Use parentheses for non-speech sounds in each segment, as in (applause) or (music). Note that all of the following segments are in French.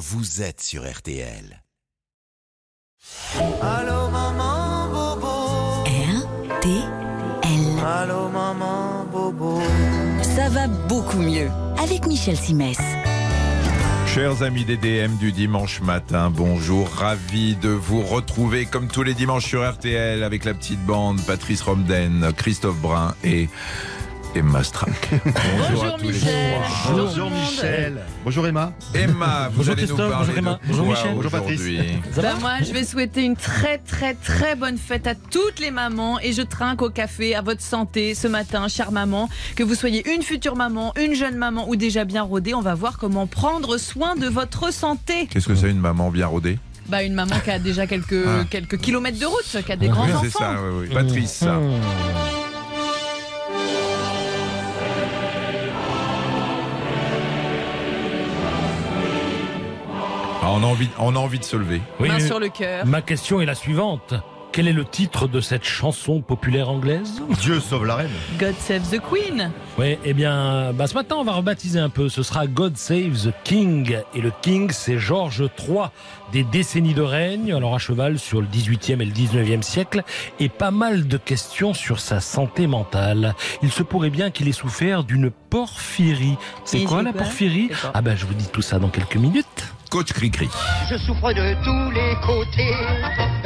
vous êtes sur RTL. Allô maman bobo. RTL. Allô maman bobo. Ça va beaucoup mieux avec Michel Simès. Chers amis des DM du dimanche matin, bonjour, ravi de vous retrouver comme tous les dimanches sur RTL avec la petite bande Patrice Romden, Christophe Brun et Emma Strack. Bonjour, Michel. Bonjour Michel. Bonjour Emma. Emma, vous Bonjour allez nous parler bonjour Emma, de bonjour quoi Michel. Bonjour Patrice. Bah, moi, je vais souhaiter une très très très bonne fête à toutes les mamans et je trinque au café à votre santé ce matin, chère maman. Que vous soyez une future maman, une jeune maman ou déjà bien rodée, on va voir comment prendre soin de votre santé. Qu'est-ce que c'est une maman bien rodée? Bah, une maman qui a déjà quelques, Ah. quelques kilomètres de route, qui a des grands Oui, enfants. c'est ça, oui, oui. Patrice, ça. On, a envie, on a envie de se lever. Oui, Main sur le cœur. ma question est la suivante. Quel est le titre de cette chanson populaire anglaise Dieu sauve la reine. God save the Queen. Oui, eh bien, bah, ce matin, on va rebaptiser un peu. Ce sera God Save the King. Et le King, c'est Georges III. Des décennies de règne, alors à cheval sur le 18e et le 19e siècle, et pas mal de questions sur sa santé mentale. Il se pourrait bien qu'il ait souffert d'une porphyrie. C'est quoi la porphyrie? Ah ben, je vous dis tout ça dans quelques minutes. Coach Cricri. Je souffre de tous les côtés.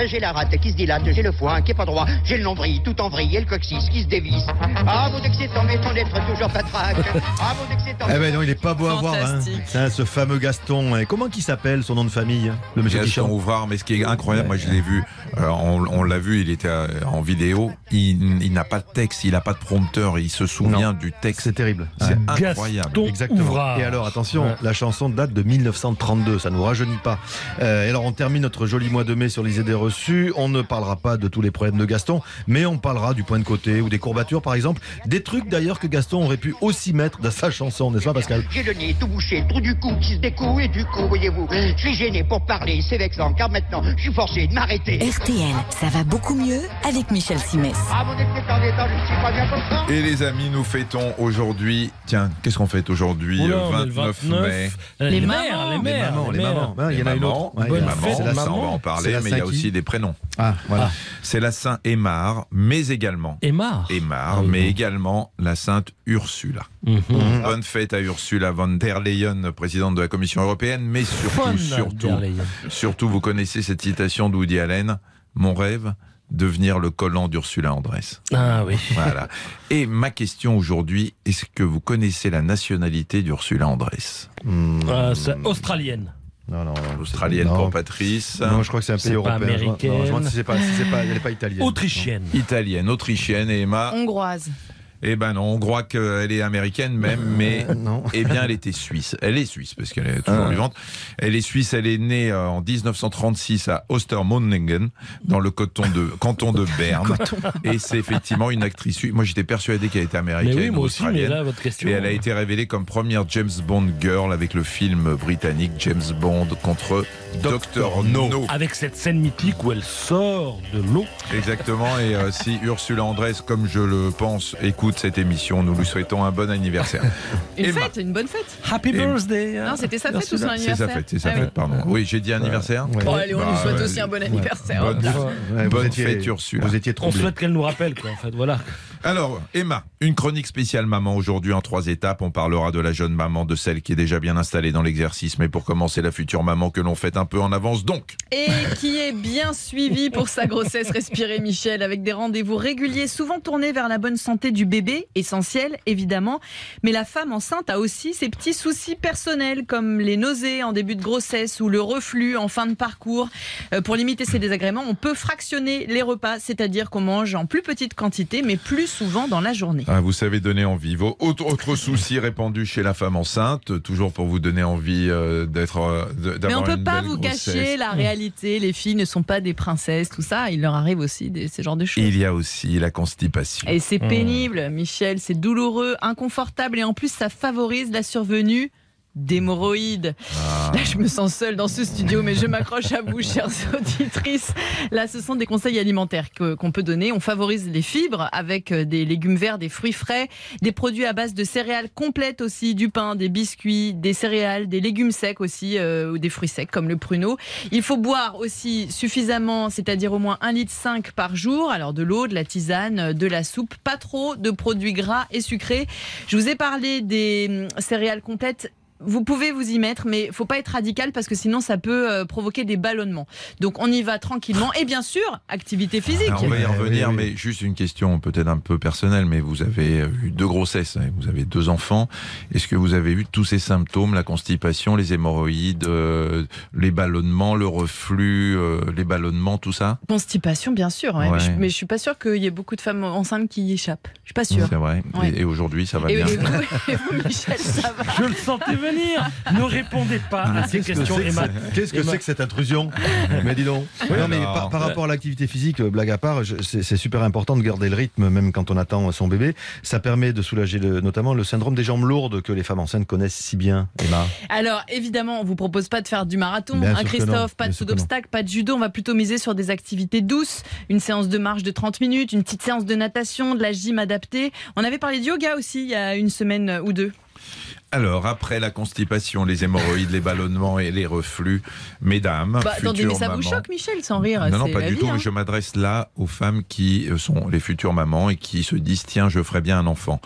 J'ai la rate qui se dilate, j'ai le foin qui est pas droit, j'ai le nombril tout en vrille et le coccyx qui se dévisse. Ah, mon excitant m'étonne d'être toujours patraque. Ah, mon excitant. Eh ben non, il est pas beau à voir. Hein. C'est ce fameux Gaston. Et comment qu'il s'appelle son nom de famille Le monsieur qui Gaston. Ouvrard, mais ce qui est incroyable, moi je l'ai vu, euh, on, on l'a vu, il était euh, en vidéo, il, il n'a pas de texte, il n'a pas de prompteur, il se souvient du texte. C'est terrible. C'est Ouais. incroyable. Gaston Exactement. Ouvrard. Et alors, attention, Ouais. la chanson date de 1932, ça nous rajeunit pas. Euh, et alors, on termine notre joli mois de mai sur les idées reçues. On ne parlera pas de tous les problèmes de Gaston, mais on parlera du point de côté ou des courbatures, par exemple. Des trucs d'ailleurs que Gaston aurait pu aussi mettre dans sa chanson, n'est-ce pas, Pascal? J'ai le nez tout bouché, le trou du cou qui se découle et du coup, voyez-vous, je suis gêné pour parler, c'est vexant car maintenant je suis forcé de m'arrêter. RTL, ça va beaucoup mieux avec Michel Simès. Ah, mon excitant d'état, je suis pas bien comme ça. Et les amis, nous fêtons aujourd'hui, tiens, qu'est-ce qu'on fête aujourd'hui Oula, euh, on est le 29 mai. Euh, Les Les mamans. mères, les Les mères, mamans, les mères. mamans. Il y en a une Maman, autre. Ouais, c'est la ça, maman. on va en parler, mais il y a aussi des prénoms. Ah, voilà. C'est la Saint Aymar, mais également Aymar. Aymar, Ah oui, mais bon. également la Sainte Ursula. Mhm. Bonne fête à Ursula von der Leyen, présidente de la Commission européenne, mais surtout, surtout, surtout, vous connaissez cette citation de Woody Allen Mon rêve, devenir le collant d'Ursula Andress. Ah oui. Voilà. Et ma question aujourd'hui, est-ce que vous connaissez la nationalité d'Ursula Andress? Hmm. Euh, c'est australienne. Non, non, non. Australienne Non. pour Patrice. Non, je crois que c'est un pays pas européen. Je- américaine. Non, je me demande si c'est pas, si c'est pas, elle n'est pas italienne. Autrichienne. Italienne, autrichienne et Emma. Hongroise. Eh ben non, on croit qu'elle est américaine même, mais Non. (laughs) eh bien elle était suisse. Elle est suisse parce qu'elle est toujours Ah. vivante. Elle est suisse, elle est née euh, en 1936 à Ostermundingen, dans le canton de, canton de (laughs) Berne. Et c'est effectivement une actrice suisse. Moi j'étais persuadé qu'elle était Mais américaine oui, ou moi aussi, mais là, votre question. Et elle a été révélée comme première James Bond girl avec le film britannique James Bond contre Dr. No. Avec cette scène mythique où elle sort de l'eau. Exactement. Et euh, si Ursula Andress, comme je le pense, écoute cette émission, nous lui souhaitons un bon anniversaire. (laughs) Une Emma. fête, une bonne fête. Happy birthday. hein. Non, c'était sa fête ou son C'est anniversaire sa fête, c'est sa Ah oui. fête, pardon. Oui, j'ai dit anniversaire. Ouais. Bon, allez, on lui Bah, souhaite ouais. aussi un bon anniversaire. Bonne, bonne étiez- fête, Ursula. Vous étiez On souhaite qu'elle nous rappelle, quoi, en fait. Voilà. Alors, Emma, une chronique spéciale maman aujourd'hui en trois étapes. On parlera de la jeune maman, de celle qui est déjà bien installée dans l'exercice, mais pour commencer, la future maman que l'on fait un peu en avance. Donc, Et qui est bien suivi pour sa grossesse respirée, Michel, avec des rendez-vous réguliers, souvent tournés vers la bonne santé du bébé, essentiel évidemment. Mais la femme enceinte a aussi ses petits soucis personnels, comme les nausées en début de grossesse ou le reflux en fin de parcours. Euh, pour limiter ces désagréments, on peut fractionner les repas, c'est-à-dire qu'on mange en plus petite quantité, mais plus souvent dans la journée. ah, vous savez donner envie. Vos autres, autres (laughs) soucis répandus chez la femme enceinte, toujours pour vous donner envie euh, d'être, euh, Mais on peut une pas vous grossesse. cacher la réalité. Les filles ne sont pas des princesses, tout ça. Il leur arrive aussi des, ces genres de choses. Il y a aussi la constipation. Et c'est pénible, Michel, c'est douloureux, inconfortable et en plus ça favorise la survenue d'hémorroïdes. Ah. Là, je me sens seule dans ce studio, mais je m'accroche à vous, chères (laughs) auditrices. Là, ce sont des conseils alimentaires qu'on peut donner. On favorise les fibres avec euh, des légumes verts, des fruits frais, des produits à base de céréales complètes aussi, du pain, des biscuits, des céréales, des légumes secs aussi, euh, ou des fruits secs comme le pruneau. Il faut boire aussi suffisamment, c'est-à-dire au moins 1,5 litre par jour. Alors de l'eau, de la tisane, euh, de la soupe, pas trop de produits gras et sucrés. Je vous ai parlé des hum, céréales complètes. Vous pouvez vous y mettre, mais faut pas être radical parce que sinon ça peut euh, provoquer des ballonnements. Donc on y va tranquillement. Et bien sûr, activité physique. Alors, on va y Eh revenir, oui, oui. mais juste une question peut-être un peu personnelle, mais vous avez eu deux grossesses, hein, vous avez deux enfants. Est-ce que vous avez eu tous ces symptômes, la constipation, les hémorroïdes, euh, les ballonnements, le reflux, euh, les ballonnements, tout ça? Constipation, bien sûr. ouais. Ouais. Mais, je, mais je suis pas sûre qu'il y ait beaucoup de femmes enceintes qui y échappent. Je suis pas sûre. C'est vrai. Ouais. Et, et aujourd'hui, ça va Et, bien et vous, (laughs) et vous, Michel, ça va Je le sentais venir. Ne répondez pas à ces questions, que Emma. Qu'est-ce que c'est que cette intrusion (laughs) Mais dis donc. non, mais par, par rapport à l'activité physique, euh, blague à part, c'est super important de garder le rythme, même quand on attend son bébé. Ça permet de soulager le- notamment le syndrome des jambes lourdes que les femmes enceintes connaissent si bien. Emma. Alors évidemment, on vous propose pas de faire du marathon, Bien hein, Christophe, pas de saut d'obstacle, pas de judo. On va plutôt miser sur des activités douces, une séance de marche de 30 minutes, une petite séance de natation, de la gym adaptée. On avait parlé de yoga aussi il y a une semaine ou deux. Alors, après la constipation, les hémorroïdes, les ballonnements et les reflux, mesdames, Bah, attendez, mais ça vous mamans- choque, Michel, sans rire. Non, non, pas du vie, tout. hein. Je m'adresse là aux femmes qui euh, sont les futures mamans et qui se disent tiens, je ferai bien un enfant.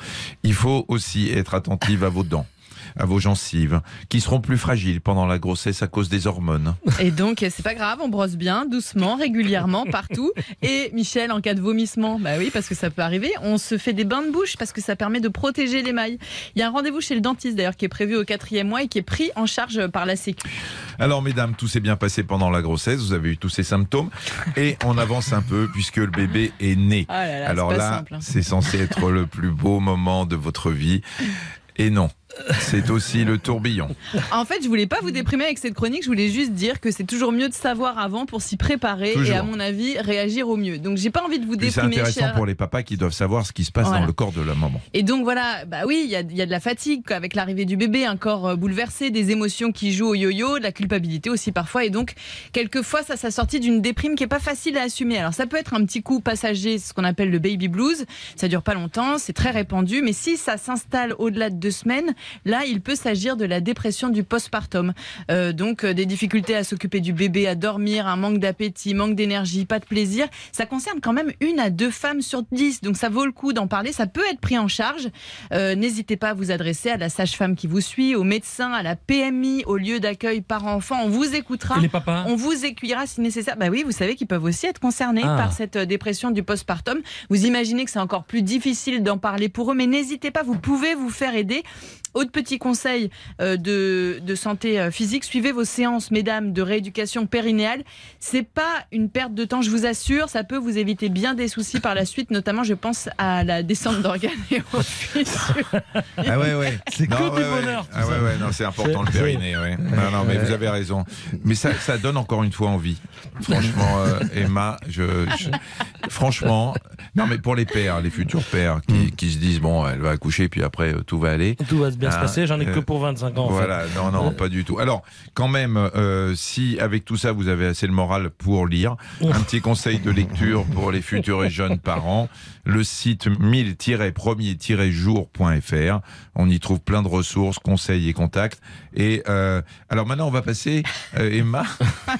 Il faut aussi être attentive à vos dents à vos gencives, qui seront plus fragiles pendant la grossesse à cause des hormones. Et donc, c'est pas grave, on brosse bien, doucement, régulièrement, partout. Et Michel, en cas de vomissement, bah oui, parce que ça peut arriver, on se fait des bains de bouche parce que ça permet de protéger l'émail. Il y a un rendez-vous chez le dentiste d'ailleurs qui est prévu au quatrième mois et qui est pris en charge par la Sécu. Alors, mesdames, tout s'est bien passé pendant la grossesse, vous avez eu tous ces symptômes, et on avance un peu puisque le bébé est né. Ah là là, Alors là, hein. c'est censé être le plus beau moment de votre vie. Et non, c'est aussi le tourbillon. En fait, je voulais pas vous déprimer avec cette chronique, je voulais juste dire que c'est toujours mieux de savoir avant pour s'y préparer Toujours. et à mon avis réagir au mieux. Donc j'ai pas envie de vous Puis C'est déprimer. intéressant cher- pour les papas qui doivent savoir ce qui se passe Voilà. dans le corps de la maman. Et donc voilà, bah oui, il y a, il y a de la fatigue avec l'arrivée du bébé, un corps euh, bouleversé, des émotions qui jouent au yo-yo, de la culpabilité aussi parfois, et donc quelquefois ça s'est sorti d'une déprime qui est pas facile à assumer. Alors ça peut être un petit coup passager, ce qu'on appelle le baby blues. Ça dure pas longtemps, c'est très répandu, mais si ça s'installe au-delà de deux semaines, là il peut s'agir de la dépression du postpartum. Euh, donc euh, des difficultés à s'occuper du bébé, à dormir, un manque d'appétit, manque d'énergie, pas de plaisir. Ça concerne quand même une à deux femmes sur dix, donc ça vaut le coup d'en parler. Ça peut être pris en charge. Euh, N'hésitez pas à vous adresser à la sage-femme qui vous suit, au médecin, à la PMI, au lieu d'accueil parents-enfants. On vous écoutera. Et les papas On vous écueillera si nécessaire. Bah oui, vous savez qu'ils peuvent aussi être concernés Ah. par cette euh, dépression du postpartum. Vous imaginez que c'est encore plus difficile d'en parler pour eux, mais n'hésitez pas, vous pouvez vous faire aider. Autre petit conseil euh, de, de santé euh, physique, suivez vos séances, mesdames, de rééducation périnéale. C'est pas une perte de temps, je vous assure. Ça peut vous éviter bien des soucis par la suite, notamment, je pense à la descente d'organes et aux fissures. Ah ouais, ouais. C'est que Non, du ouais. bonheur, Ah ouais, ça. ouais, non, c'est important le périnée, ouais. Non, non, mais vous avez raison. Mais ça, ça donne encore une fois envie. Franchement, euh, Emma, je, je- franchement, non, mais pour les pères, les futurs pères qui, qui se disent bon, elle va accoucher, puis après tout va aller. Tout va bien se Ah, passer, j'en ai que euh, pour 25 ans. en fait. Voilà, non, non, pas du tout. Alors, quand même, euh, si avec tout ça vous avez assez le moral pour lire, un petit conseil de lecture pour les futurs et jeunes parents, le site 1000-premier-jour.fr. On y trouve plein de ressources, conseils et contacts. Et euh, alors maintenant, on va passer, euh, Emma,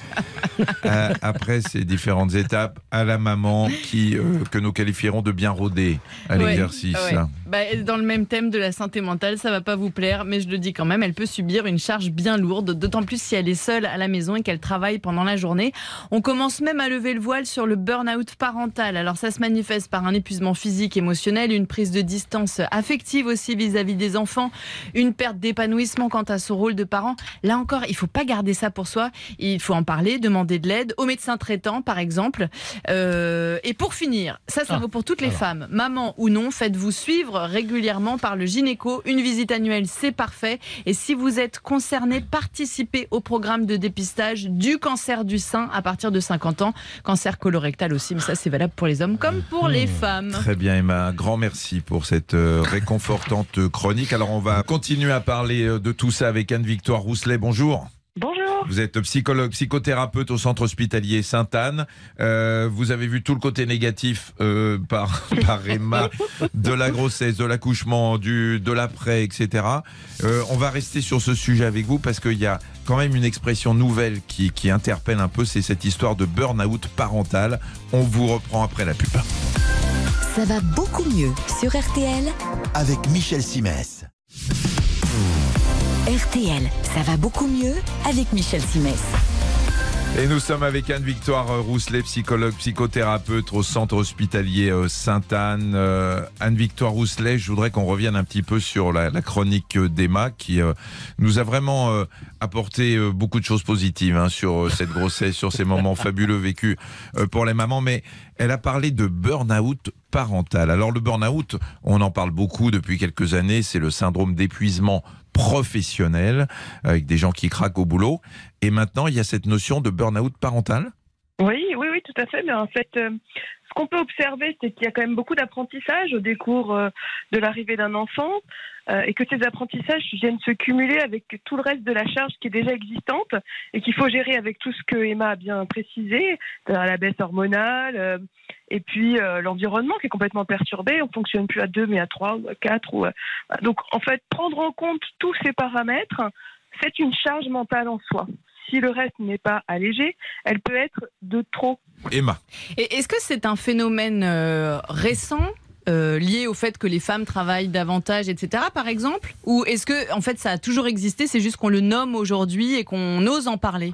(laughs) à- après ces différentes étapes, à la maman qui euh, que nous qualifierons de bien rodée à Ouais, l'exercice. ouais. Bah, dans le même thème de la santé mentale, ça va pas vous plaire, mais je le dis quand même, elle peut subir une charge bien lourde, d'autant plus si elle est seule à la maison et qu'elle travaille pendant la journée. On commence même à lever le voile sur le burn-out parental. Alors ça se manifeste par un épuisement physique, émotionnel, une prise de distance affective aussi vis-à-vis des enfants, une perte d'épanouissement quant à son rôle de parent. Là encore, il faut pas garder ça pour soi, il faut en parler, demander de l'aide, au médecin traitant par exemple. Euh, et pour finir, ça, ça Ah, vaut pour toutes les femmes, maman ou non, faites-vous suivre régulièrement par le gynéco. Une visite c'est parfait. Et si vous êtes concerné, participez au programme de dépistage du cancer du sein à partir de 50 ans. Cancer colorectal aussi, mais ça c'est valable pour les hommes comme pour les femmes. Très bien Emma, un grand merci pour cette euh, réconfortante chronique. Alors on va continuer à parler euh, de tout ça avec Anne-Victoire Rousselet. Bonjour. Bonjour. Vous êtes psychologue, psychothérapeute au centre hospitalier Sainte-Anne. Euh, vous avez vu tout le côté négatif euh, par, (laughs) par Emma de la grossesse, de l'accouchement, du de l'après, etc. Euh, on va rester sur ce sujet avec vous parce qu'il y a quand même une expression nouvelle qui, qui interpelle un peu, c'est cette histoire de burn-out parental. On vous reprend après la pub. Ça va beaucoup mieux sur RTL. Avec Michel Simès. RTL, ça va beaucoup mieux avec Michel Simès. Et nous sommes avec Anne-Victoire Rousselet, psychologue, psychothérapeute au centre hospitalier euh, Sainte-Anne. Euh, Anne-Victoire Rousselet, je voudrais qu'on revienne un petit peu sur la, la chronique d'Emma qui euh, nous a vraiment euh, apporté euh, beaucoup de choses positives hein, sur euh, cette grossesse, sur ces moments (laughs) fabuleux vécus euh, pour les mamans. Mais elle a parlé de burn-out parental. Alors le burn-out, on en parle beaucoup depuis quelques années, c'est le syndrome d'épuisement professionnel avec des gens qui craquent au boulot. Et maintenant, il y a cette notion de burn-out parental? Oui, oui, oui, tout à fait. Mais en fait, euh, ce qu'on peut observer, c'est qu'il y a quand même beaucoup d'apprentissage au décours euh, de l'arrivée d'un enfant euh, et que ces apprentissages viennent se cumuler avec tout le reste de la charge qui est déjà existante et qu'il faut gérer avec tout ce que Emma a bien précisé, la baisse hormonale et puis l'environnement qui est complètement perturbé. On fonctionne plus à deux, mais à trois ou à quatre. Donc, en fait, prendre en compte tous ces paramètres, c'est une charge mentale en soi. Si le reste n'est pas allégé, elle peut être de trop. Emma. Et est-ce que c'est un phénomène euh, récent euh, lié au fait que les femmes travaillent davantage, etc. Par exemple, ou est-ce que en fait ça a toujours existé, c'est juste qu'on le nomme aujourd'hui et qu'on ose en parler?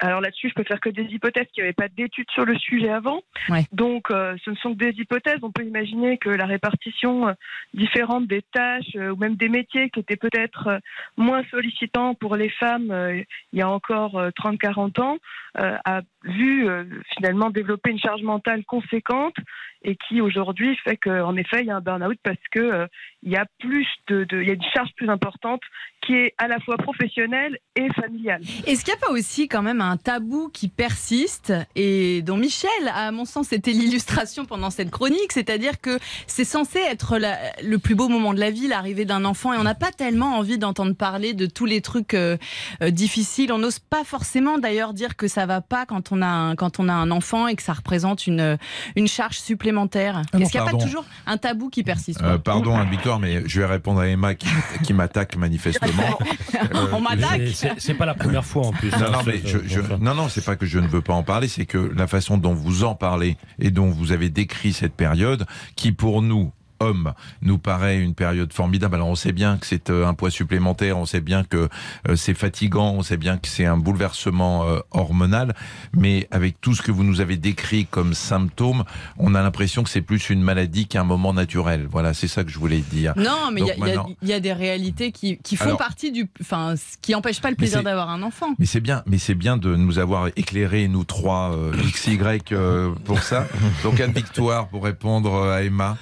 Alors là-dessus, je peux faire que des hypothèses, qu'il n'y avait pas d'études sur le sujet avant. Ouais. Donc, euh, ce ne sont que des hypothèses. On peut imaginer que la répartition euh, différente des tâches euh, ou même des métiers qui étaient peut-être euh, moins sollicitants pour les femmes euh, il y a encore euh, 30-40 ans euh, a vu euh, finalement développer une charge mentale conséquente et qui aujourd'hui fait qu'en effet il y a un burn-out parce que euh, il y a plus de, il y a une charge plus importante qui est à la fois professionnelle et familiale. Est-ce qu'il n'y a pas aussi quand même un tabou qui persiste et dont Michel, à mon sens, c'était l'illustration pendant cette chronique, c'est-à-dire que c'est censé être le plus beau moment de la vie, l'arrivée d'un enfant, et on n'a pas tellement envie d'entendre parler de tous les trucs euh, difficiles. On n'ose pas forcément d'ailleurs dire que ça va pas quand on a un, quand on a un enfant et que ça représente une, une charge supplémentaire. Ah Est-ce qu'il n'y a pas pardon. toujours un tabou qui persiste Euh, pardon, Anne-Victoire, mais je vais répondre à Emma qui, qui m'attaque manifestement. (laughs) Euh, On m'attaque C'est- pas la première fois en plus. Non, hein, non, ce- mais je, non, non, c'est pas que je ne veux pas en parler, c'est que la façon dont vous en parlez et dont vous avez décrit cette période, qui pour nous, hommes, nous paraît une période formidable. Alors on sait bien que c'est euh, un poids supplémentaire, on sait bien que euh, c'est fatigant, on sait bien que c'est un bouleversement euh, hormonal, mais avec tout ce que vous nous avez décrit comme symptômes, on a l'impression que c'est plus une maladie qu'un moment naturel. Voilà, c'est ça que je voulais dire. Non, mais il y, a- y y des réalités qui, qui font Alors- partie du. Enfin, ce qui n'empêche pas le plaisir d'avoir un enfant. Mais c'est bien, mais c'est bien de nous avoir éclairé nous trois euh, XY euh, pour ça. (laughs) Donc Anne Victoire pour répondre à Emma.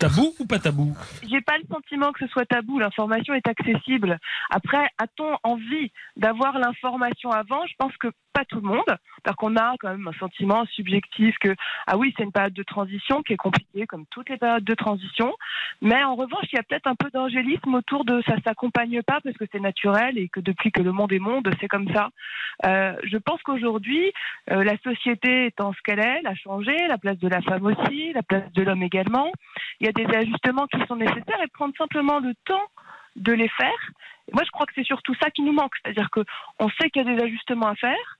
Tabou ou pas tabou J'ai pas le sentiment que ce soit tabou. L'information est accessible. Après, a-t-on envie d'avoir l'information avant? Je pense que pas tout le monde. Parce qu'on a quand même un sentiment subjectif que ah oui, c'est une période de transition qui est compliquée comme toutes les périodes de transition. Mais en revanche, il y a peut-être un peu d'angélisme autour de ça s'accompagne pas parce que c'est naturel et que depuis que le monde est monde, c'est comme ça. Euh, je pense qu'aujourd'hui, euh, la société étant ce qu'elle est, elle a changé, la place de la femme aussi, la place de l'homme également. Il y a des ajustements qui sont nécessaires et prendre simplement le temps de les faire. Moi, je crois que c'est surtout ça qui nous manque, c'est-à-dire que on sait qu'il y a des ajustements à faire.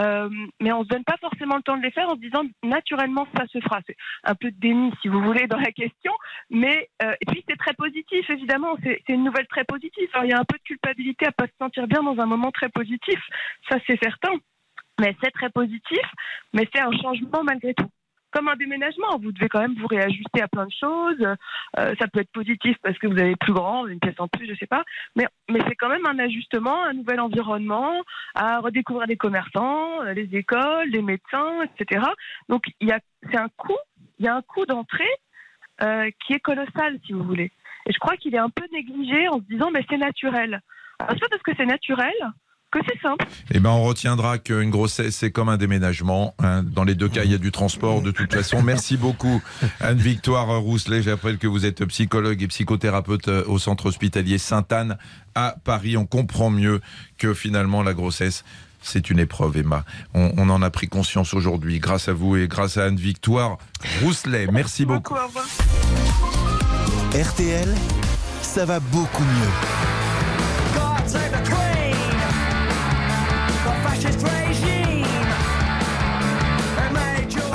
euh, mais on se donne pas forcément le temps de les faire en se disant naturellement ça se fera. C'est un peu de déni si vous voulez dans la question, mais euh, et puis c'est très positif évidemment. C'est une nouvelle très positive. Il y a un peu de culpabilité à pas se sentir bien dans un moment très positif, ça c'est certain. Mais c'est très positif, mais c'est un changement malgré tout. Comme un déménagement. Vous devez quand même vous réajuster à plein de choses. Euh, ça peut être positif parce que vous avez plus grand, une pièce en plus, je sais pas. Mais, c'est quand même un ajustement, un nouvel environnement, à redécouvrir les commerçants, euh, les écoles, les médecins, etc. Donc il y a, c'est un coût, il y a un coût d'entrée euh, qui est colossal, si vous voulez. Et je crois qu'il est un peu négligé en se disant, mais c'est naturel. Alors, c'est parce que c'est naturel que c'est simple. Eh ben, on retiendra qu'une grossesse, c'est comme un déménagement. hein. Dans les deux cas, il y a du transport de toute façon. Merci beaucoup, Anne-Victoire Rousselet. Je rappelle que vous êtes psychologue et psychothérapeute euh, au centre hospitalier Sainte-Anne à Paris. On comprend mieux que finalement, la grossesse, c'est une épreuve, Emma. On, on en a pris conscience aujourd'hui grâce à vous et grâce à Anne-Victoire Rousselet. Merci beaucoup. Au revoir. RTL, ça va beaucoup mieux. She's trying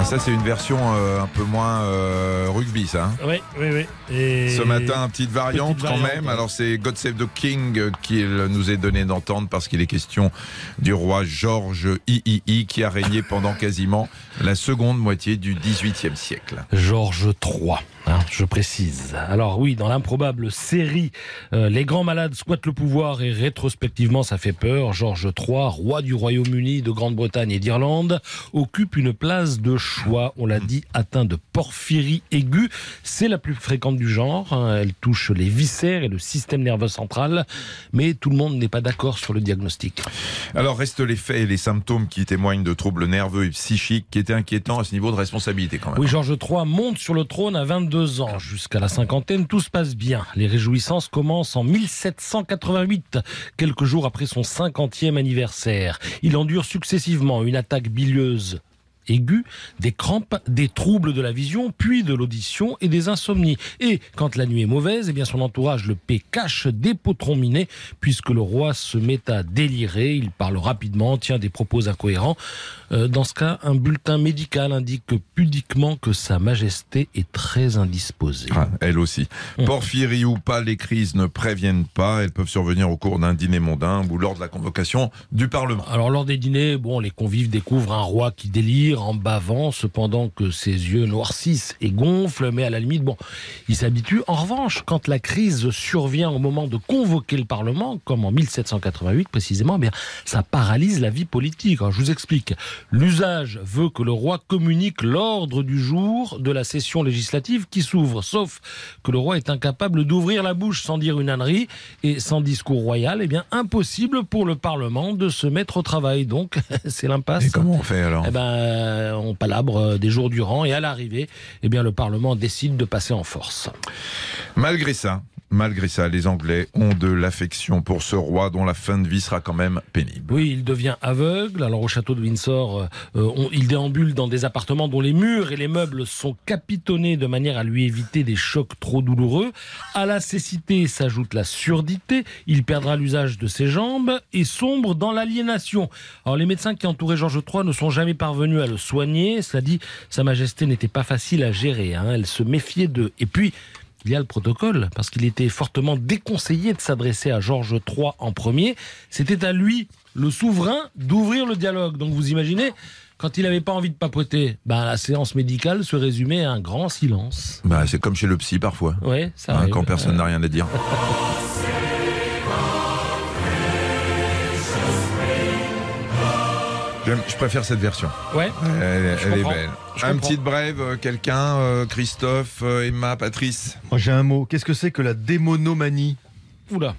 Ah, ça, c'est une version euh, un peu moins euh, rugby, ça. hein. Oui, oui, oui. Et... Ce matin, petite variante Petite quand variante, même. ouais. Alors c'est God Save the King euh, qu'il nous est donné d'entendre parce qu'il est question du roi Georges III qui a régné pendant quasiment la seconde moitié du XVIIIe siècle. Georges III, hein, je précise. Alors oui, dans l'improbable série euh, Les grands malades squattent le pouvoir et rétrospectivement ça fait peur, Georges III, roi du Royaume-Uni, de Grande-Bretagne et d'Irlande, occupe une place de choix, on l'a dit, atteint de porphyrie aiguë. C'est la plus fréquente du genre, hein, elle touche les viscères et le système nerveux central, mais tout le monde n'est pas d'accord sur le diagnostic. Alors restent les faits et les symptômes qui témoignent de troubles nerveux et psychiques qui étaient inquiétants à ce niveau de responsabilité quand même. Oui, Georges III monte sur le trône à 22 ans. Jusqu'à la cinquantaine, tout se passe bien. Les réjouissances commencent en 1788, quelques jours après son 50e anniversaire. Il endure successivement une attaque bilieuse aiguë, des crampes, des troubles de la vision, puis de l'audition et des insomnies. Et quand la nuit est mauvaise, eh bien son entourage le paie cache des potrons puisque le roi se met à délirer, il parle rapidement, tient des propos incohérents. Euh, dans ce cas, un bulletin médical indique pudiquement que Sa Majesté est très indisposée. Ah, elle aussi. Hum. Porphyrie ou pas, les crises ne préviennent pas. Elles peuvent survenir au cours d'un dîner mondain ou lors de la convocation du Parlement. Alors lors des dîners, bon, les convives découvrent un roi qui délire en bavant, cependant que ses yeux noircissent et gonflent, mais à la limite, bon, il s'habitue. En revanche, quand la crise survient au moment de convoquer le Parlement, comme en 1788 précisément, eh bien, ça paralyse la vie politique. Alors, je vous explique. L'usage veut que le roi communique l'ordre du jour de la session législative qui s'ouvre, sauf que le roi est incapable d'ouvrir la bouche sans dire une ânerie et sans discours royal, eh bien impossible pour le Parlement de se mettre au travail. Donc (laughs) c'est l'impasse. Et comment on fait alors Eh ben, on palabre euh, des jours durant et à l'arrivée, eh bien le Parlement décide de passer en force. Malgré ça, malgré ça, les Anglais ont de l'affection pour ce roi dont la fin de vie sera quand même pénible. Oui, il devient aveugle. Alors au château de Windsor, euh, euh, il déambule dans des appartements dont les murs et les meubles sont capitonnés de manière à lui éviter des chocs trop douloureux. À la cécité s'ajoute la surdité. Il perdra l'usage de ses jambes et sombre dans l'aliénation. Alors les médecins qui entouraient Georges III ne sont jamais parvenus à le soigner. Cela dit, Sa Majesté n'était pas facile à gérer. hein. Elle se méfiait d'eux. Et puis, il y a le protocole, parce qu'il était fortement déconseillé de s'adresser à Georges III en premier. C'était à lui, le souverain, d'ouvrir le dialogue. Donc vous imaginez, quand il n'avait pas envie de papoter, ben, la séance médicale se résumait à un grand silence. Bah, c'est comme chez le psy parfois, Ouais, ça hein, quand personne n'a rien à dire. (laughs) Je préfère cette version. Ouais. Elle, est belle. Je Un comprends. petit brève, euh, quelqu'un, euh, Christophe, euh, Emma, Patrice. Moi j'ai un mot. Qu'est-ce que c'est que la démonomanie Oula.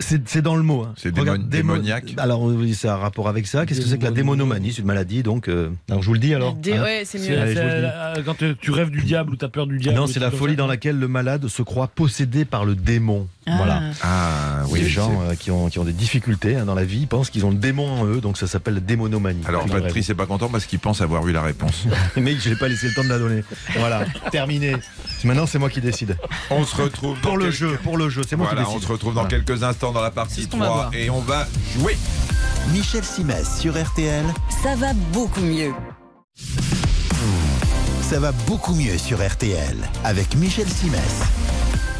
C'est c'est dans le mot. hein. C'est Regarde, démon- démo- démoniaque. Alors oui, c'est un rapport avec ça. Qu'est-ce que c'est que la Démono- démonomanie? C'est une maladie, donc. euh, Alors je vous le dis alors. Dé- hein. ouais, c'est C'est- mieux. Allez, euh, quand tu- rêves du diable ou tu as peur du diable. Non, c'est la folie dans laquelle le malade se croit possédé par le démon. Ah. Voilà. Ah Oui, les gens euh, qui, ont, qui ont des difficultés hein, dans la vie ils pensent qu'ils ont le démon en eux, donc ça s'appelle la démonomanie. Alors. Patrice n'est pas content parce qu'il pense avoir eu la réponse. (laughs) Mais je n'ai pas laissé le temps de la donner. Voilà, terminé. Maintenant, c'est moi qui décide. On se retrouve Pour dans le quelques- jeu, pour le jeu, c'est moi Voilà, qui on décide. se retrouve dans Voilà. quelques instants dans la partie C'est ce qu'on va 3 voir. et on va jouer. Michel Simès sur RTL, Ça va beaucoup mieux. ça va beaucoup mieux sur RTL avec Michel Simès.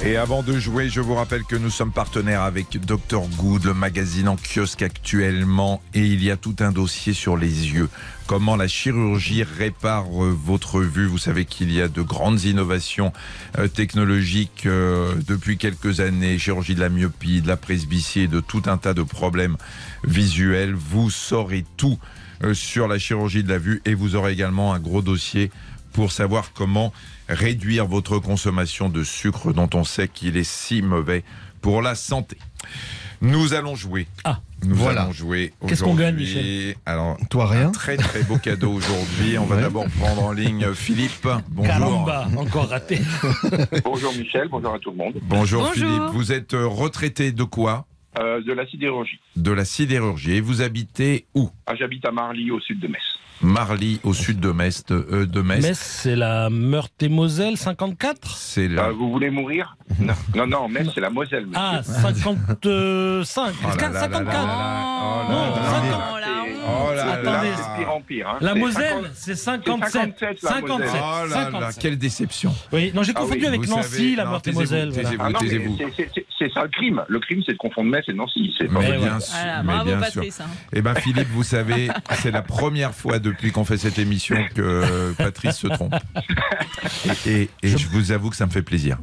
Et avant de jouer, je vous rappelle que nous sommes partenaires avec Dr Good, le magazine en kiosque actuellement, et il y a tout un dossier sur les yeux. Comment la chirurgie répare euh, votre vue? Vous savez qu'il y a de grandes innovations euh, technologiques euh, depuis quelques années, chirurgie de la myopie, de la presbytie, de tout un tas de problèmes visuels. Vous saurez tout sur la chirurgie de la vue et vous aurez également un gros dossier pour savoir comment réduire votre consommation de sucre dont on sait qu'il est si mauvais pour la santé. Nous allons jouer. Ah, Nous voilà. allons jouer. Qu'est-ce qu'on gagne. Michel? Alors, Toi, rien? un très très beau cadeau (laughs) aujourd'hui. On va Ouais. d'abord prendre en ligne Philippe. Bonjour. Caramba, encore raté. (laughs) Bonjour Michel, bonjour à tout le monde. Bonjour, Bonjour. Philippe. Vous êtes retraité de quoi? Euh, de la sidérurgie. De la sidérurgie. Et vous habitez où? Ah, J'habite à Marly, au sud de Metz. Marly, au sud de Metz. euh, de Metz. Metz, c'est la Meurthe-et-Moselle 54 C'est là. Euh, vous voulez mourir (laughs) non. non, non, Metz, c'est la Moselle. monsieur. Ah, 55 Oh là là là 54 là là là. Oh là Non, là là. cinquante- la honte. Oh là là. Attendez. Là, c'est pire en pire. hein. La Moselle, 50 c'est c'est 57. 57, la 57. Moselle. Oh là là, 57. quelle déception. Oui, non, j'ai Ah confondu oui, avec Nancy, savez- la Meurthe-et-Moselle. voilà. Ah c'est- ça le crime. Le crime, c'est de confondre Metz et Nancy. C'est pas bien sûr. Voilà, mais bravo bien sûr. Patrice. hein. Eh ben Philippe, vous savez, c'est la première fois depuis qu'on fait cette émission que Patrice se trompe. Et, et- et je vous avoue que ça me fait plaisir.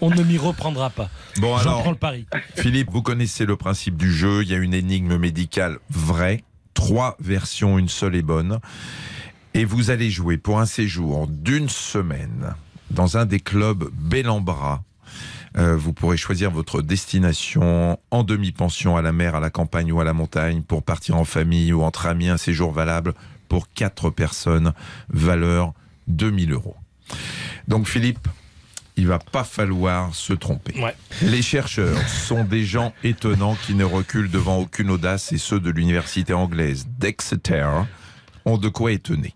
On ne m'y reprendra pas. Bon alors, prends le pari. Philippe, vous connaissez le principe du jeu. Il y a une énigme médicale vraie. Trois versions, une seule est bonne. Et vous allez jouer pour un séjour d'une semaine dans un des clubs Bellambra. Euh, vous pourrez choisir votre destination en demi-pension à la mer, à la campagne ou à la montagne pour partir en famille ou entre amis. Un séjour valable pour quatre personnes, valeur 2000 euros. Donc Philippe, il va pas falloir se tromper. Ouais. Les chercheurs sont des gens étonnants qui ne reculent devant aucune audace et ceux de l'université anglaise d'Exeter de quoi étonner.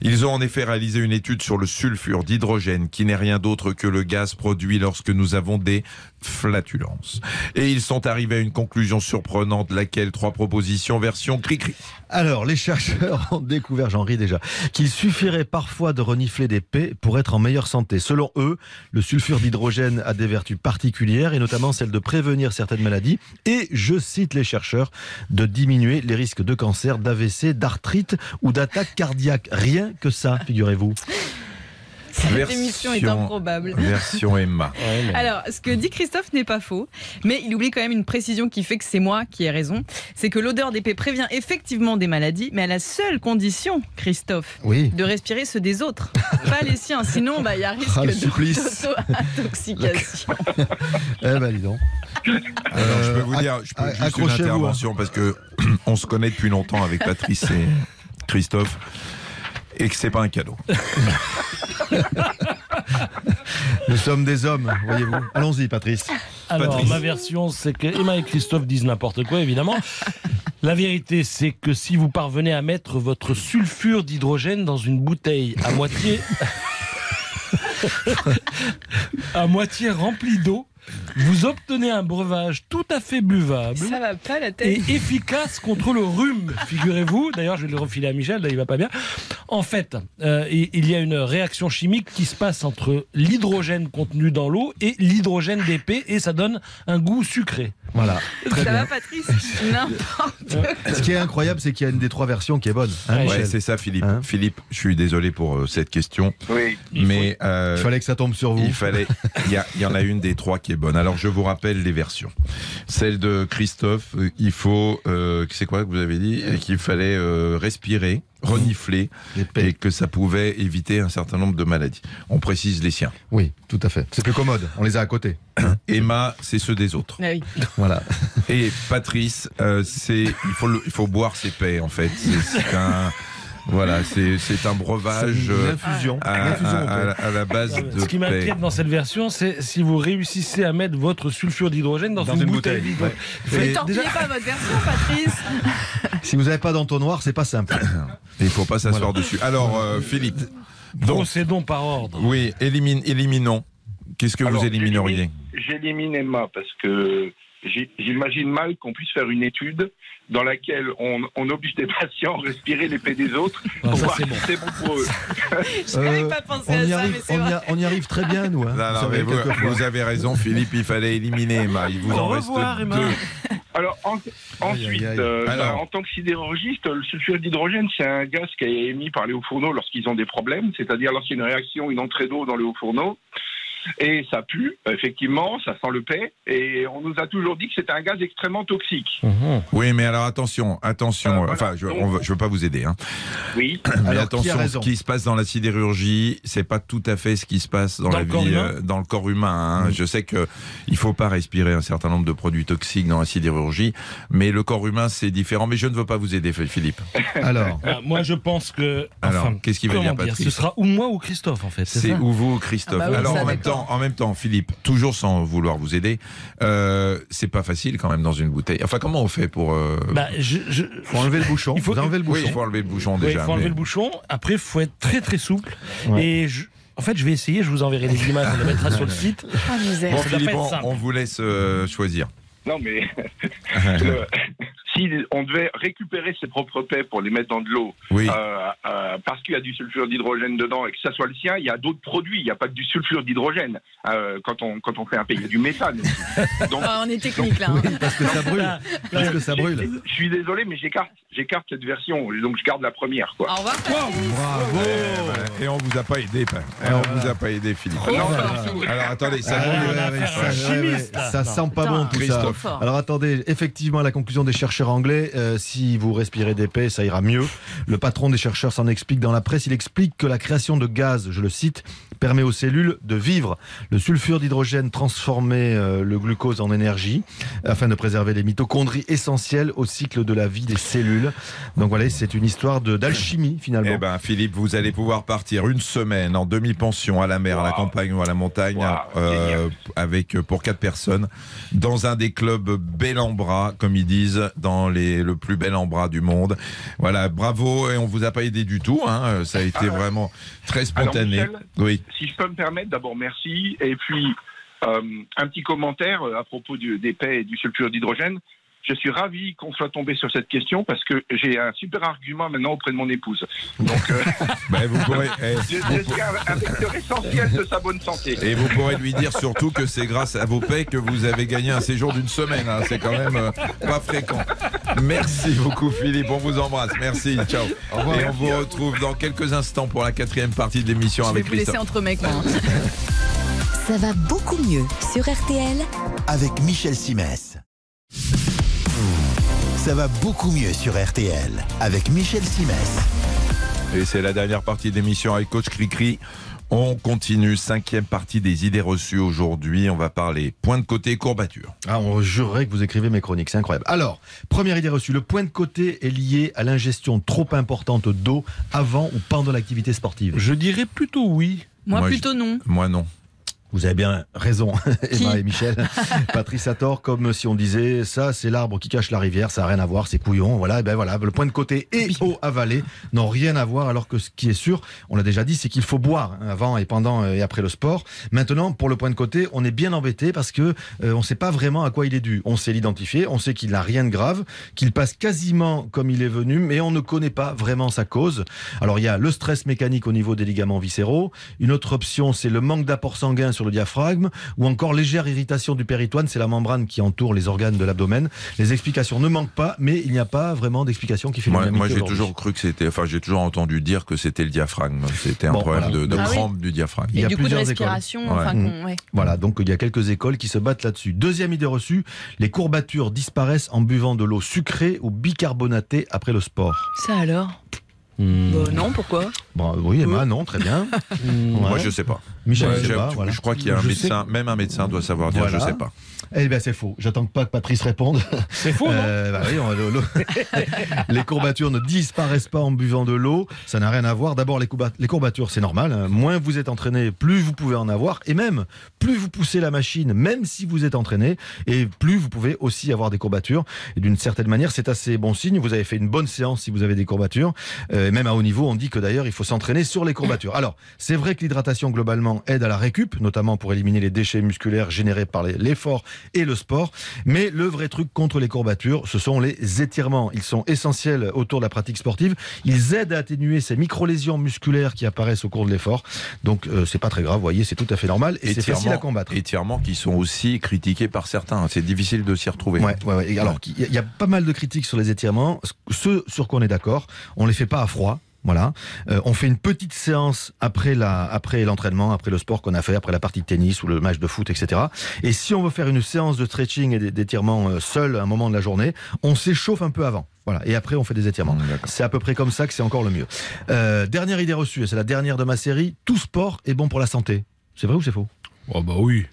Ils ont en effet réalisé une étude sur le sulfure d'hydrogène qui n'est rien d'autre que le gaz produit lorsque nous avons des flatulences. Et ils sont arrivés à une conclusion surprenante, laquelle trois propositions version cri-cri. Alors, les chercheurs (laughs) ont découvert, j'en ris déjà, qu'il suffirait parfois de renifler des pets pour être en meilleure santé. Selon eux, le sulfure d'hydrogène a des vertus particulières et notamment celle de prévenir certaines maladies et, je cite les chercheurs, de diminuer les risques de cancer, d'AVC, d'arthrite ou d'attaque cardiaque. Rien que ça, figurez-vous. Cette émission est Version- improbable. Version Emma. (laughs) Ouais, mais- Alors, ce que dit Christophe n'est pas faux, mais il oublie quand même une précision qui fait que c'est moi qui ai raison. C'est que l'odeur d'épée prévient effectivement des maladies, mais à la seule condition, Christophe, Oui. de respirer ceux des autres, (laughs) pas les siens. Sinon, bah, il y a risque Ah, d'auto-intoxication. (laughs) Eh ben, dis donc. Alors, je peux Euh, vous dire, je peux juste une hein. intervention parce que (clears throat) on se connaît depuis longtemps avec Patrice et Christophe et que c'est pas un cadeau. (laughs) Nous sommes des hommes, voyez-vous. Allons-y, Patrice. Alors, Patrice. ma version, c'est que Emma et Christophe disent n'importe quoi, évidemment. La vérité, c'est que si vous parvenez à mettre votre sulfure d'hydrogène dans une bouteille à moitié. (laughs) (laughs) à moitié remplie d'eau, vous obtenez un breuvage tout à fait buvable. Ça va pas la et efficace contre le rhume, figurez-vous. D'ailleurs, je vais le refiler à Michel, là, il va pas bien. En fait, euh, il y a une réaction chimique qui se passe entre l'hydrogène contenu dans l'eau et l'hydrogène d'épée, et ça donne un goût sucré. Voilà. Très Ça bien. va, Patrice (laughs) N'importe. Ce qui est incroyable, c'est qu'il y a une des trois versions qui est bonne. hein, Ouais, c'est ça, Philippe. Hein Philippe, je suis désolé pour euh, cette question, Oui. mais euh, Il fallait que ça tombe sur vous. il fallait. Il y, en a une des trois qui est bonne. Alors, je vous rappelle les versions. Celle de Christophe, euh, il faut. euh, c'est quoi que vous avez dit? Et Qu'il fallait euh, respirer, renifler, et que ça pouvait éviter un certain nombre de maladies. On précise les siens. Oui, tout à fait. C'est plus commode. On les a à côté. (coughs) Emma, c'est ceux des autres. Ah oui. Voilà. Et Patrice, euh, c'est il faut le- il faut boire ses paix en fait. C'est un voilà, c'est c'est un breuvage C'est une euh, infusion. à, Une infusion au à- à- à la base de Ce qui m'inquiète dans cette version, c'est si vous réussissez à mettre votre sulfure d'hydrogène dans, Dans une, une bouteille, bouteille, vide. Ne torpillez déjà- pas votre version, Patrice. (laughs) Si vous n'avez pas d'entonnoir, c'est pas simple. (coughs) Il faut pas s'asseoir dessus. Alors euh, Philippe, donc Procédons par ordre. oui, élimine, éliminons. Qu'est-ce que Alors, vous élimineriez j'élimine- Emma parce que j'imagine mal qu'on puisse faire une étude dans laquelle on, on oblige des patients à respirer l'épée des autres (laughs) Ah, pour ça, voir c'est si c'est bon pour eux. (laughs) Je n'avais Euh, pas pensé on à y ça, arrive, mais c'est on y, vrai. a- on y arrive très bien, nous. hein. (laughs) Non, Vous non, savez, mais vous, quelquefois. vous avez raison, Philippe, il fallait éliminer Emma. Il vous en Au reste revoir, Emma. deux. Alors en- ensuite, aïe, aïe. euh, Alors. bah, en tant que sidérurgiste, le sulfure d'hydrogène, c'est un gaz qui est émis par les hauts fourneaux lorsqu'ils ont des problèmes, c'est-à-dire lorsqu'il y a une réaction, une entrée d'eau dans le haut fourneau. Et ça pue, effectivement, ça sent le paix. Et on nous a toujours dit que c'était un gaz extrêmement toxique. Mhm. Oui, mais alors attention, attention. Euh, voilà. Enfin, je, je veux pas vous aider. Hein. Oui. (clears throat) Mais Alors, qui attention, ce qui se passe dans la sidérurgie, c'est pas tout à fait ce qui se passe dans, Dans la le corps vie, humain euh, dans le corps humain. hein. Je sais que il faut pas respirer un certain nombre de produits toxiques dans la sidérurgie, mais le corps humain c'est différent. Mais je ne veux pas vous aider, Philippe. (laughs) Alors, Ah, moi, je pense que. Alors, qu'est-ce qu'il va dire, Patrice Ce sera ou moi ou Christophe, en fait. C'est ou vous, Christophe. Ah bah oui, Alors en même. Temps, en même temps, Philippe, toujours sans vouloir vous aider, euh, c'est pas facile quand même dans une bouteille. Enfin, comment on fait pour euh, Bah, je, je- faut enlever le bouchon. Il faut- vous enlevez le Oui, bouchon. il faut enlever le bouchon déjà. il faut enlever mais- le bouchon. Après, il faut être très très souple. Ouais. Et je- en fait, je vais essayer. Je vous enverrai les images. On les mettra sur le site. Ah. Bon, Philippe, on, on vous laisse euh, choisir. Non, mais (laughs) le- si on devait récupérer ses propres paix pour les mettre dans de l'eau, Oui. euh, euh, parce qu'il y a du sulfure d'hydrogène dedans et que ça soit le sien, il y a d'autres produits. Il n'y a pas que du sulfure d'hydrogène euh, quand on quand on fait un paix. Il y a du méthane. aussi. (laughs) Donc, Ah, on est technique là. hein. Oui, parce que ça brûle. Là, Parce que ça brûle. je suis désolé, mais j'écarte j'écarte cette version. Donc je garde la première. Quoi. Au revoir. Bravo. Et on vous a pas aidé, pas- et on vous a pas aidé, Philippe. Alors, attendez, ça. Ah, ça, sent pas bon tout Christophe. ça. Trop Alors attendez, effectivement, la conclusion des chercheurs anglais, euh, si vous respirez d'épais, ça ira mieux. Le patron des chercheurs s'en explique dans la presse. Il explique que la création de gaz, je le cite, permet aux cellules de vivre. Le sulfure d'hydrogène transformait euh, le glucose en énergie afin de préserver les mitochondries essentielles au cycle de la vie des cellules. Donc voilà, c'est une histoire d'alchimie finalement. Eh ben, Philippe, vous allez pouvoir partir une semaine en demi-pension à la mer, à la campagne ou à la montagne, Wow, euh, avec euh, pour quatre personnes, dans un des clubs bel en bras, comme ils disent, dans les le plus bel en bras du monde. Voilà, bravo et on vous a pas aidé du tout. Hein, ça a été (laughs) vraiment très spontané. Alors, Michel, oui. Si je peux me permettre, d'abord merci. Et puis, euh, un petit commentaire à propos des paix et du sulfure d'hydrogène. Je suis ravi qu'on soit tombé sur cette question parce que j'ai un super argument maintenant auprès de mon épouse. Donc, euh, (laughs) Ben, vous pourrez. eh, (laughs) vous un, un vecteur essentiel de sa bonne santé. Et vous pourrez lui dire surtout que c'est grâce à vos paix que vous avez gagné un séjour d'une semaine. hein. C'est quand même euh, pas fréquent. Merci beaucoup Philippe, on vous embrasse. Merci, ciao. Et on vous retrouve dans quelques instants pour la quatrième partie de l'émission Je vais avec vous laisser entre mecs. moi. Ça va beaucoup mieux sur RTL avec Michel Simès. Ça va beaucoup mieux sur RTL avec Michel Simès. Et c'est la dernière partie de l'émission avec Coach Cricri. On continue, cinquième partie des idées reçues aujourd'hui. On va parler point de côté, courbature. Ah, on jurerait que vous écrivez mes chroniques, c'est incroyable. Alors, première idée reçue, le point de côté est lié à l'ingestion trop importante d'eau avant ou pendant l'activité sportive. Je dirais plutôt oui. Moi, Moi, plutôt non. Moi non. Vous avez bien raison, (laughs) Emma et Michel. (laughs) Patrice a tort, comme si on disait ça, c'est l'arbre qui cache la rivière, ça n'a rien à voir, c'est couillon. Voilà, et ben voilà, le point de côté et eau avalée n'ont rien à voir, alors que ce qui est sûr, on l'a déjà dit, c'est qu'il faut boire hein, avant et pendant et après le sport. Maintenant, pour le point de côté, on est bien embêté parce que euh, on ne sait pas vraiment à quoi il est dû. On sait l'identifier, on sait qu'il n'a rien de grave, qu'il passe quasiment comme il est venu, mais on ne connaît pas vraiment sa cause. Alors il y a le stress mécanique au niveau des ligaments viscéraux. Une autre option, c'est le manque d'apport sanguin sur le diaphragme, ou encore légère irritation du péritoine, c'est la membrane qui entoure les organes de l'abdomen. Les explications ne manquent pas, mais il n'y a pas vraiment d'explication qui fait Moi, moi, j'ai toujours cru que c'était, enfin, j'ai toujours entendu dire que c'était le diaphragme. C'était un Bon, problème voilà. de, de Ah oui. crampe du diaphragme. Il y a du coup de plusieurs respiration, écoles. enfin, ouais. Voilà, donc il y a quelques écoles qui se battent là-dessus. Deuxième idée reçue, les courbatures disparaissent en buvant de l'eau sucrée ou bicarbonatée après le sport. Ça alors? Hmm. Bah Non, pourquoi? Bon, oui, Emma, non, très bien. (laughs) Ouais. Moi, je sais pas. Michel, Ouais, je voilà. Crois qu'il y a un Je médecin, même un médecin doit savoir dire Voilà. je sais pas. Eh bien, c'est faux. J'attends pas que Patrice réponde. C'est faux, non Euh, bah oui, on- l'eau- l'eau- (laughs) les courbatures ne disparaissent pas en buvant de l'eau. Ça n'a rien à voir. D'abord, les, courba- les courbatures, c'est normal. hein. Moins vous êtes entraîné, plus vous pouvez en avoir. Et même, plus vous poussez la machine, même si vous êtes entraîné, et plus vous pouvez aussi avoir des courbatures. Et d'une certaine manière, c'est assez bon signe. Vous avez fait une bonne séance si vous avez des courbatures. Euh, et même à haut niveau, on dit que d'ailleurs, il faut s'entraîner sur les courbatures. Alors, c'est vrai que l'hydratation, globalement, aide à la récup, notamment pour éliminer les déchets musculaires générés par l'effort et le sport. Mais le vrai truc contre les courbatures, ce sont les étirements. Ils sont essentiels autour de la pratique sportive. Ils aident à atténuer ces micro-lésions musculaires qui apparaissent au cours de l'effort. Donc, euh, c'est pas très grave, vous voyez, c'est tout à fait normal et c'est facile à combattre. Étirements qui sont aussi critiqués par certains. C'est difficile de s'y retrouver. Ouais, ouais, ouais. Alors, il y, y a pas mal de critiques sur les étirements. Ceux sur quoi on est d'accord, on les fait pas à froid. Voilà, Euh, on fait une petite séance après la, après l'entraînement, après le sport qu'on a fait, après la partie de tennis ou le match de foot, etc. Et si on veut faire une séance de stretching et d'é- d'étirement euh, seul à un moment de la journée, on s'échauffe un peu avant. Voilà, et après on fait des étirements. Mmh. C'est à peu près comme ça que c'est encore le mieux. Euh, dernière idée reçue, et c'est la dernière de ma série. Tout sport est bon pour la santé. C'est vrai ou c'est faux? Oh bah oui.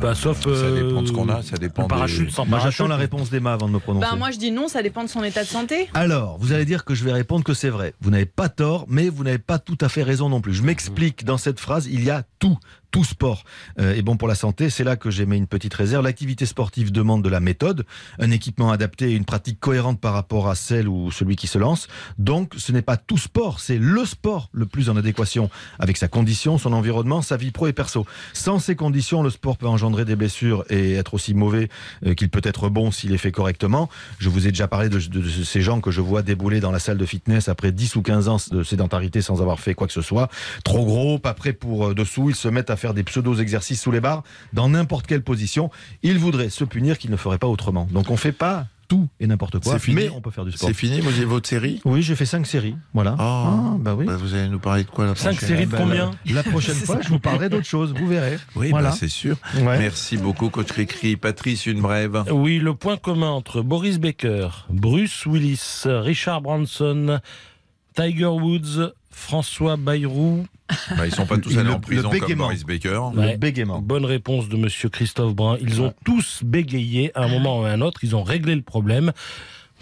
Bah, sauf. ça dépend de ce euh, qu'on a, ça dépend parachute des- sans Moi, parachute. j'attends la réponse d'Emma avant de me prononcer. Ben, moi, je dis non, ça dépend de son état de santé. Alors, vous allez dire que je vais répondre que c'est vrai. Vous n'avez pas tort, mais vous n'avez pas tout à fait raison non plus. Je m'explique. Dans cette phrase, il y a tout. Tout sport euh, est bon pour la santé. C'est là que j'ai mis une petite réserve. L'activité sportive demande de la méthode, un équipement adapté et une pratique cohérente par rapport à celle ou celui qui se lance. Donc, ce n'est pas tout sport, c'est le sport le plus en adéquation avec sa condition, son environnement, sa vie pro et perso. Sans ces conditions, le sport peut engendrer des blessures et être aussi mauvais euh, qu'il peut être bon s'il est fait correctement. Je vous ai déjà parlé de, ces gens que je vois débouler dans la salle de fitness après 10 ou 15 ans de sédentarité sans avoir fait quoi que ce soit. Trop gros, pas prêt pour euh, dessous, ils se mettent à faire des pseudo-exercices sous les barres dans n'importe quelle position. Ils voudraient se punir qu'ils ne feraient pas autrement. Donc on fait pas tout et n'importe quoi, C'est fini mais on peut faire du sport. C'est fini, vous avez votre série? Oui, j'ai fait 5 séries. Voilà. Ah. bah oui. Bah, Vous allez nous parler de quoi la Cinq prochaine séries de Ben, combien la, la prochaine (laughs) fois, je vous parlerai d'autre chose, vous verrez. Oui, voilà. bah, c'est sûr. Ouais. Merci beaucoup, coach Cricri. Patrice, une brève. Oui, le point commun entre Boris Becker, Bruce Willis, Richard Branson, Tiger Woods, François Bayrou. (laughs) Bah, ils sont pas tous Le- allés en le prison comme bégaiement. Boris Baker. Ouais. Le bégaiement. Bonne réponse de Monsieur Christophe Brun. Ils ont tous bégayé à un moment ou à un autre. Ils ont réglé le problème.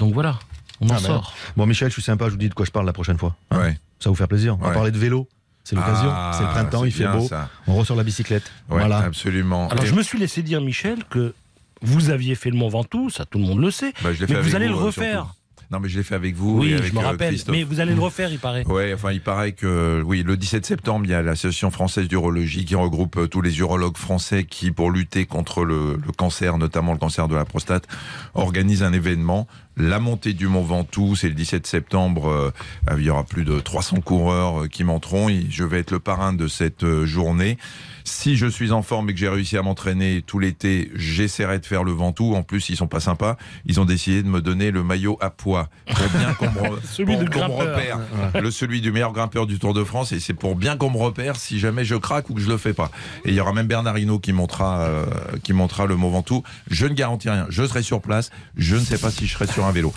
Donc voilà, on en Ah, merde. sort. Bon, Michel, je suis sympa, je vous dis de quoi je parle la prochaine fois. Hein Ouais. Ça va vous faire plaisir. On va Ouais. parler de vélo. C'est l'occasion. Ah, c'est le printemps, il fait beau. ça. On ressort la bicyclette. Ouais, voilà. absolument. Alors Et- je me suis laissé dire, Michel, que vous aviez fait le Mont Ventoux, ça tout le monde le sait. Bah, Mais fait vous allez le euh, refaire. surtout. Non, mais je l'ai fait avec vous Oui, et avec je me euh, rappelle. Christophe. Mais vous allez le refaire, il paraît. Ouais, enfin, il paraît que oui, le 17 septembre, il y a l'Association française d'urologie qui regroupe euh, tous les urologues français qui, pour lutter contre le, le cancer, notamment le cancer de la prostate, organise un événement. La montée du Mont Ventoux, c'est le 17 septembre. euh, il y aura plus de 300 coureurs euh, qui monteront. Je vais être le parrain de cette euh, journée. Si je suis en forme et que j'ai réussi à m'entraîner tout l'été, j'essaierai de faire le Ventoux. En plus, ils sont pas sympas. Ils ont décidé de me donner le maillot à poids pour bien qu'on me, (laughs) Celui pour me repère. Le celui du meilleur grimpeur du Tour de France. Et c'est pour bien qu'on me repère si jamais je craque ou que je le fais pas. Et il y aura même Bernard Hinault qui montera, euh, qui montera le Mont Ventoux. Je ne garantis rien. Je serai sur place. Je ne sais pas si je serai sur un vélo.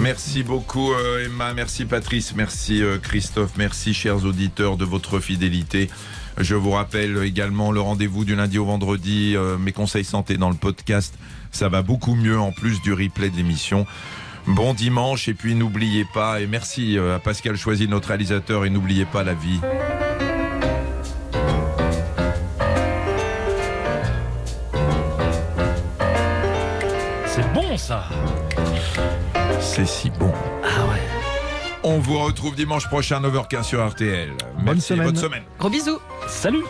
Merci beaucoup euh, Emma. Merci Patrice. Merci euh, Christophe. Merci chers auditeurs de votre fidélité. Je vous rappelle également le rendez-vous du lundi au vendredi, euh, mes conseils santé dans le podcast. Ça va beaucoup mieux en plus du replay de l'émission. Bon dimanche et puis n'oubliez pas, et merci à Pascal Choisy, notre réalisateur, et n'oubliez pas la vie. Ça. C'est si bon. Ah ouais. On vous retrouve dimanche prochain 9h15 sur RTL. Merci, semaine. bonne semaine. Gros bisous. Salut.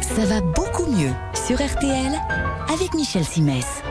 Ça va beaucoup mieux sur RTL avec Michel Simès.